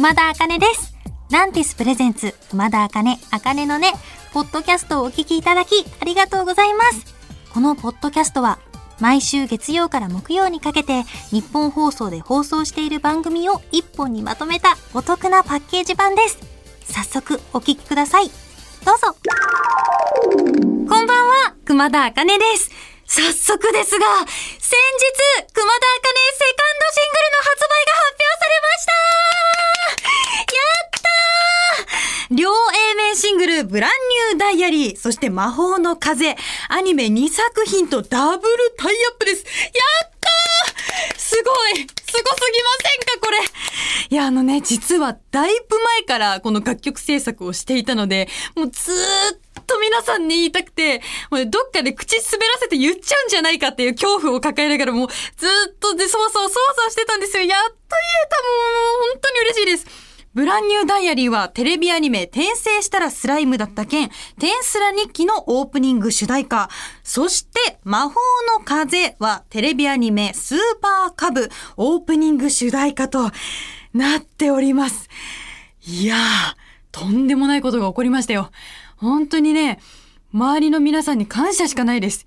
熊田茜です。ランティスプレゼンツ、熊田茜、茜のね、ポッドキャストをお聞きいただき、ありがとうございます。このポッドキャストは、毎週月曜から木曜にかけて、日本放送で放送している番組を一本にまとめたお得なパッケージ版です。早速、お聞きください。どうぞ。こんばんは、熊田茜です。早速ですが、先日、熊田茜セカンドシングルの発シングル、ブランニューダイアリー、そして魔法の風、アニメ2作品とダブルタイアップです。やったーすごいすごすぎませんかこれいや、あのね、実はだいぶ前からこの楽曲制作をしていたので、もうずーっと皆さんに言いたくて、もうどっかで口滑らせて言っちゃうんじゃないかっていう恐怖を抱えながらもうずっとで、そわそわそわそわしてたんですよ。やっと言えたもう、本当に嬉しいです。ブランニューダイアリーはテレビアニメ転生したらスライムだった件、テンスラ日記のオープニング主題歌。そして魔法の風はテレビアニメスーパーカブオープニング主題歌となっております。いやー、とんでもないことが起こりましたよ。本当にね、周りの皆さんに感謝しかないです。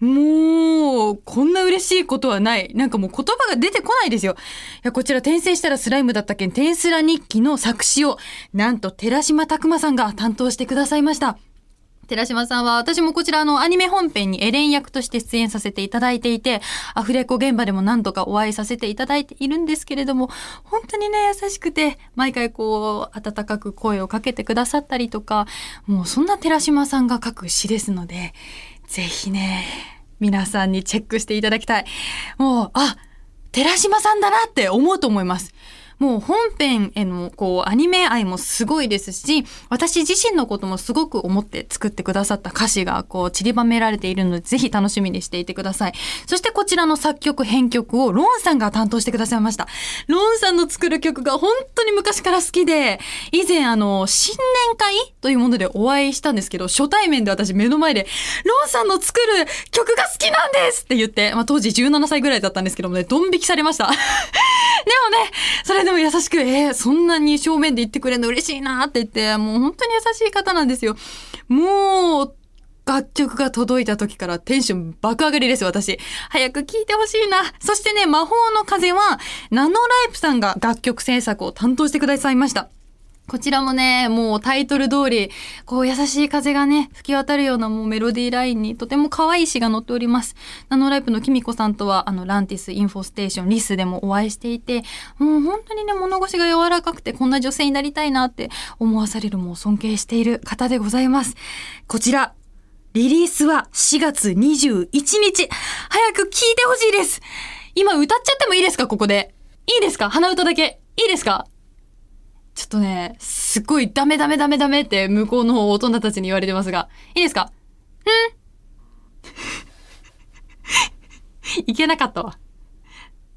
もう、こんな嬉しいことはない。なんかもう言葉が出てこないですよ。いや、こちら転生したらスライムだった件、テンスラ日記の作詞を、なんと寺島拓馬さんが担当してくださいました。寺島さんは私もこちらのアニメ本編にエレン役として出演させていただいていて、アフレコ現場でも何度かお会いさせていただいているんですけれども、本当にね、優しくて、毎回こう、温かく声をかけてくださったりとか、もうそんな寺島さんが書く詩ですので、ぜひね、皆さんにチェックしていただきたい。もう、あ、寺島さんだなって思うと思います。もう本編へのこうアニメ愛もすごいですし、私自身のこともすごく思って作ってくださった歌詞がこう散りばめられているので、ぜひ楽しみにしていてください。そしてこちらの作曲編曲をロンさんが担当してくださいました。ロンさんの作る曲が本当に昔から好きで、以前あの、新年会というものでお会いしたんですけど、初対面で私目の前で、ロンさんの作る曲が好きなんですって言って、まあ当時17歳ぐらいだったんですけどもね、ドン引きされました。でもね、それでも優しく、えーそんなに正面で言ってくれるの嬉しいなって言って、もう本当に優しい方なんですよ。もう、楽曲が届いた時からテンション爆上がりです、私。早く聴いてほしいな。そしてね、魔法の風は、 nano.RIPE さんが楽曲制作を担当してくださいました。こちらもね、もうタイトル通り、こう優しい風がね、吹き渡るようなもうメロディーラインにとても可愛い詞が載っております。 nano.RIPE のきみコさんとは、あの、ランティスインフォステーションリスでもお会いしていて、もう本当にね、物腰が柔らかくてこんな女性になりたいなって思わされるもう尊敬している方でございます。こちら、リリースは4月21日。早く聴いてほしいです。今歌っちゃってもいいですかここで。いいですか？鼻歌だけ。いいですか？ちょっとね、すっごいダメダメダメダメって向こうの大人たちに言われてますが。いいですか？うん？いけなかったわ。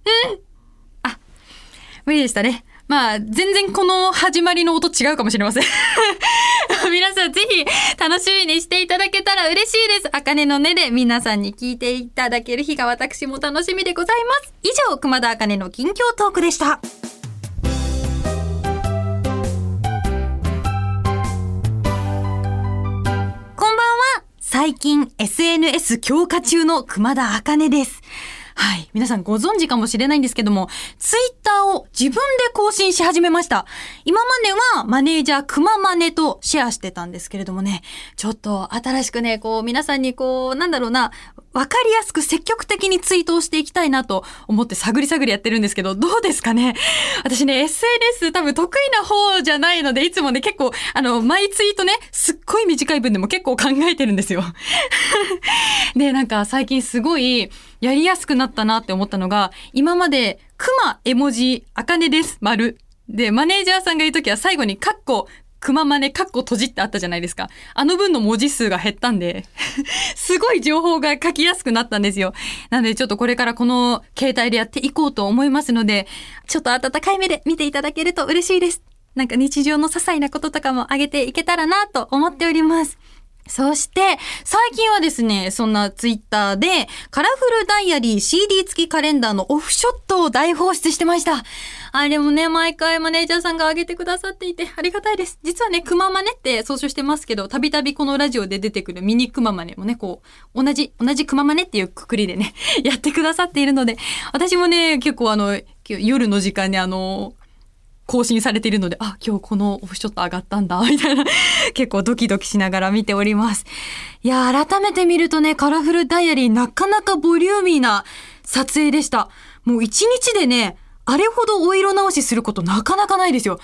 うん？あ、無理でしたね。まあ、全然この始まりの音違うかもしれません。皆さんぜひ楽しみにしていただけたら嬉しいです。あかねの音で皆さんに聞いていただける日が私も楽しみでございます。以上、熊田あかねの近況トークでした。最近 SNS 強化中の熊田茜です。はい。皆さんご存知かもしれないんですけども、ツイッターを自分で更新し始めました。今まではマネージャー熊マネとシェアしてたんですけれどもね、ちょっと新しくね、こう皆さんにこう、なんだろうな、わかりやすく積極的にツイートをしていきたいなと思って探り探りやってるんですけど、どうですかね？私ね、SNS 多分得意な方じゃないので、いつもね、結構、あの、毎ツイートね、すっごい短い文でも結構考えてるんですよ。で、なんか最近すごいやりやすくなったなって思ったのが、今まで、クマ絵文字、あかねです、丸。で、マネージャーさんが言うときは最後にカッコ、クママネ、カッコ閉じってあったじゃないですか。あの分の文字数が減ったんで、すごい情報が書きやすくなったんですよ。なのでちょっとこれからこの携帯でやっていこうと思いますので、ちょっと温かい目で見ていただけると嬉しいです。なんか日常の些細なこととかもあげていけたらなと思っております。そして、最近はですね、そんなツイッターで、カラフルダイアリー CD 付きカレンダーのオフショットを大放出してました。あれもね、毎回マネージャーさんが上げてくださっていて、ありがたいです。実はね、くままねって総称してますけど、たびたびこのラジオで出てくるミニくままねもね、こう、同じ、同じくままねっていうくくりでね、やってくださっているので、私もね、結構あの、夜の時間にあの、更新されているので、あ、今日このオフショット上がったんだ、みたいな、結構ドキドキしながら見ております。いや、改めて見るとね、カラフルダイアリーなかなかボリューミーな撮影でした。もう一日でね、あれほどお色直しすることなかなかないですよ。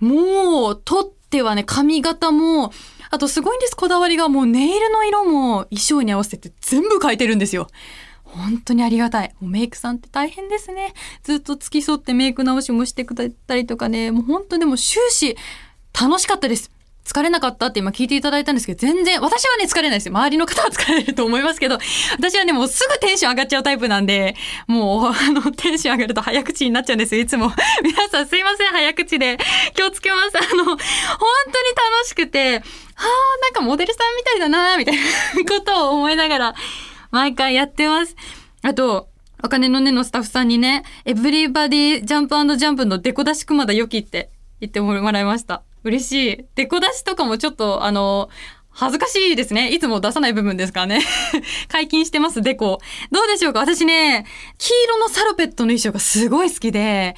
もう、撮ってはね、髪型も、あとすごいんです、こだわりが。もうネイルの色も衣装に合わせて全部変えてるんですよ。本当にありがたい。もうメイクさんって大変ですね。ずっと付き添ってメイク直しもしてくれたりとかね、もう本当でも終始楽しかったです。疲れなかったって今聞いていただいたんですけど、全然、私はね、疲れないですよ。周りの方は疲れると思いますけど、私はね、もうすぐテンション上がっちゃうタイプなんで、もう、あの、テンション上がると早口になっちゃうんですよ、いつも。皆さんすいません、早口で。気をつけます。あの、本当に楽しくて、はあ、なんかモデルさんみたいだな、みたいなことを思いながら、毎回やってます。あと、お金のねのスタッフさんにね、エブリバディジャンプジャンプのデコ出し熊田良きって言ってもらいました。嬉しい。デコ出しとかもちょっと、あの、恥ずかしいですね。いつも出さない部分ですからね。解禁してます、デコ。どうでしょうか？私ね、黄色のサロペットの衣装がすごい好きで、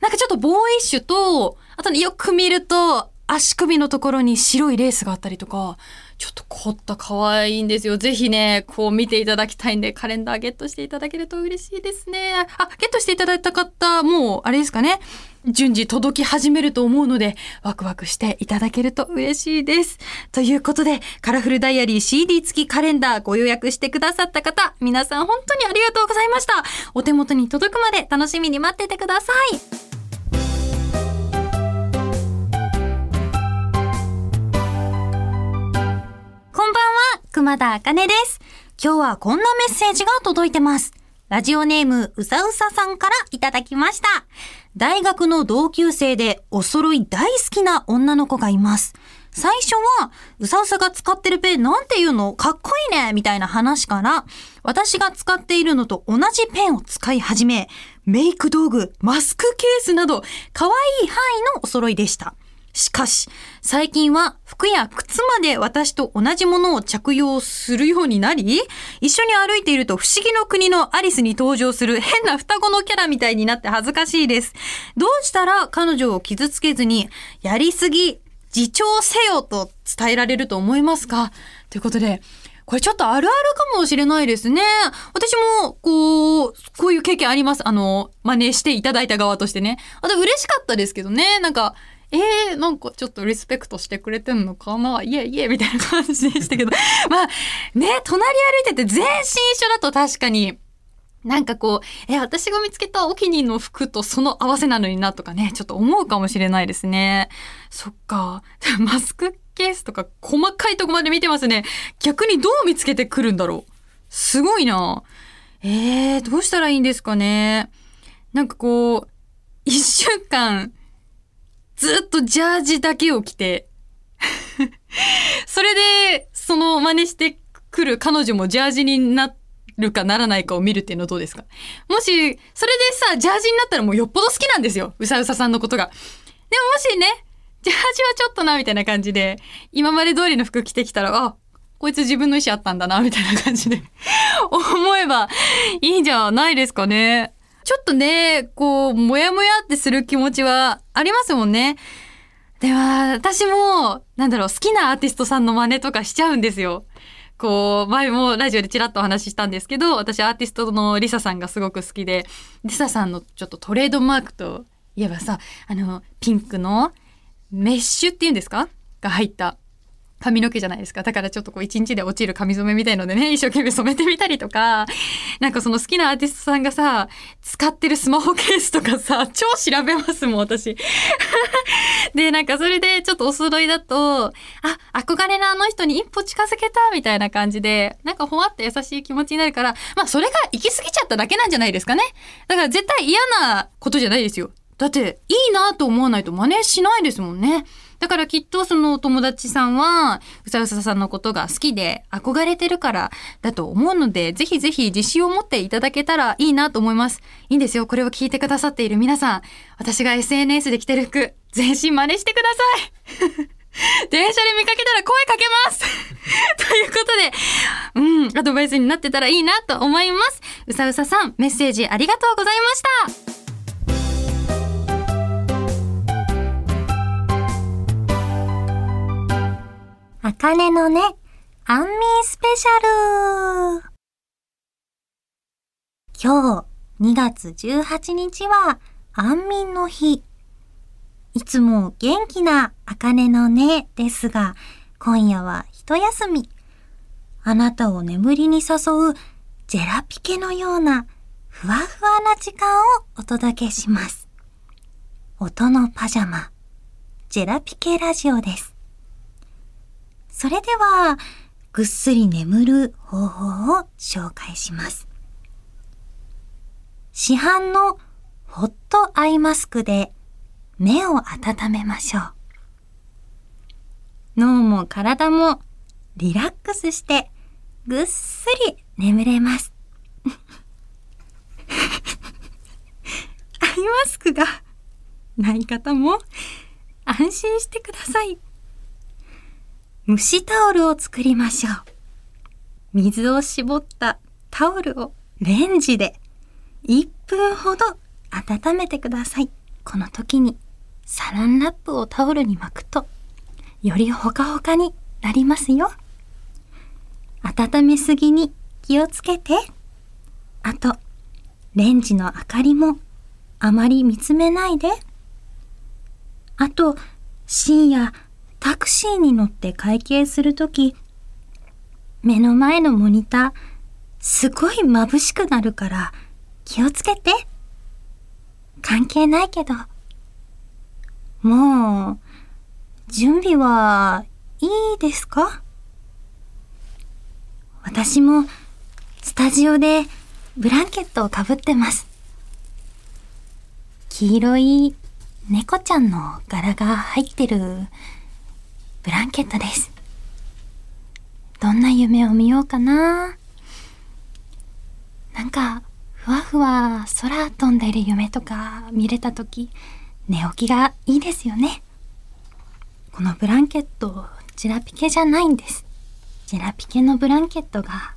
なんかちょっとボーイッシュと、あとね、よく見ると、足首のところに白いレースがあったりとか、ちょっと凝った可愛いんですよ。ぜひね、こう見ていただきたいんで、カレンダーゲットしていただけると嬉しいですね。あ、ゲットしていただいた方、もう、あれですかね。順次届き始めると思うので、ワクワクしていただけると嬉しいです。ということで、カラフルダイアリー CD 付きカレンダーご予約してくださった方、皆さん本当にありがとうございました。お手元に届くまで楽しみに待っててください。熊田茜です。今日はこんなメッセージが届いてます。ラジオネームうさうささんからいただきました。大学の同級生でお揃い大好きな女の子がいます。最初は、うさうさが使ってるペンなんていうの？かっこいいねみたいな話から、私が使っているのと同じペンを使い始め、メイク道具、マスクケースなど、可愛い範囲のお揃いでした。しかし、最近は服や靴まで私と同じものを着用するようになり、一緒に歩いていると不思議の国のアリスに登場する変な双子のキャラみたいになって恥ずかしいです。どうしたら彼女を傷つけずに、やりすぎ、自重せよと伝えられると思いますか？ということで、これちょっとあるあるかもしれないですね。私も、こう、こういう経験あります。あの、真似していただいた側としてね。あと嬉しかったですけどね。なんか、えー、なんかちょっとリスペクトしてくれてんのかな？いえいえみたいな感じでしたけど。まあ、ね、隣歩いてて全身一緒だと確かに、なんかこう、え、私が見つけたお気に入りの服とその合わせなのになとかね、ちょっと思うかもしれないですね。そっか。マスクケースとか細かいとこまで見てますね。逆にどう見つけてくるんだろう。すごいな。えー、どうしたらいいんですかね。なんかこう、一週間、ずっとジャージだけを着て、それで、その真似してくる彼女もジャージになるかならないかを見るっていうのどうですか？もし、それでさ、ジャージになったらもうよっぽど好きなんですよ。うさうささんのことが。でももしね、ジャージはちょっとな、みたいな感じで、今まで通りの服着てきたら、あ、こいつ自分の意思あったんだな、みたいな感じで 思えばいいんじゃないですかね。ちょっとね、こう、もやもやってする気持ちはありますもんね。では、私も、なんだろう、好きなアーティストさんの真似とかしちゃうんですよ。こう、前もラジオでちらっとお話ししたんですけど、私アーティストのリサさんがすごく好きで、リサさんのちょっとトレードマークといえばさ、あの、ピンクのメッシュっていうんですか？が入った髪の毛じゃないですか。だからちょっとこう一日で落ちる髪染めみたいのでね、一生懸命染めてみたりとか、なんかその好きなアーティストさんがさ、使ってるスマホケースとかさ、超調べますもん、私。で、なんかそれでちょっとお揃いだと、あ、憧れのあの人に一歩近づけたみたいな感じで、なんかほわって優しい気持ちになるから、まあそれが行き過ぎちゃっただけなんじゃないですかね。だから絶対嫌なことじゃないですよ。だって、いいなと思わないと真似しないですもんね。だからきっとそのお友達さんは、うさうささんのことが好きで憧れてるからだと思うので、ぜひぜひ自信を持っていただけたらいいなと思います。いいんですよ。これを聞いてくださっている皆さん。私が SNS で着てる服、全身真似してください。電車で見かけたら声かけますということで、うん、アドバイスになってたらいいなと思います。うさうささん、メッセージありがとうございました。あかねのね、アンミースペシャル今日2月18日は安眠の日。いつも元気なあかねのねですが、今夜は一休み。あなたを眠りに誘うジェラピケのようなふわふわな時間をお届けします。音のパジャマ、ジェラピケラジオです。それでは、ぐっすり眠る方法を紹介します。市販のホットアイマスクで目を温めましょう。脳も体もリラックスしてぐっすり眠れます。アイマスクがない方も安心してください。蒸しタオルを作りましょう。水を絞ったタオルをレンジで1分ほど温めてください。この時にサランラップをタオルに巻くとよりほかほかになりますよ。温めすぎに気をつけて。あと、レンジの明かりもあまり見つめないで。あと、深夜タクシーに乗って会計するとき、目の前のモニター、すごい眩しくなるから気をつけて。関係ないけど。もう、準備はいいですか？私もスタジオでブランケットをかぶってます。黄色い猫ちゃんの柄が入ってるブランケットです。どんな夢を見ようかな？なんか、ふわふわ空飛んでる夢とか見れたとき、寝起きがいいですよね。このブランケット、ジラピケじゃないんです。ジラピケのブランケットが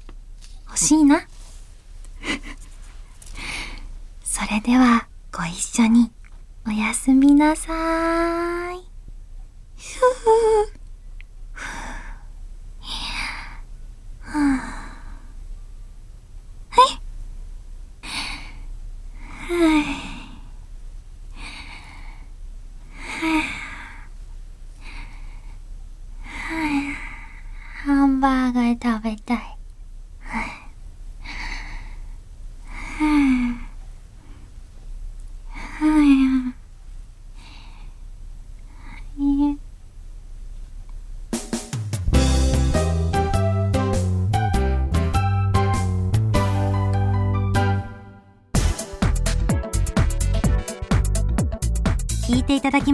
欲しいな。それでは、ご一緒におやすみなさーい。ふふ はい。ハンバーガー食べたい。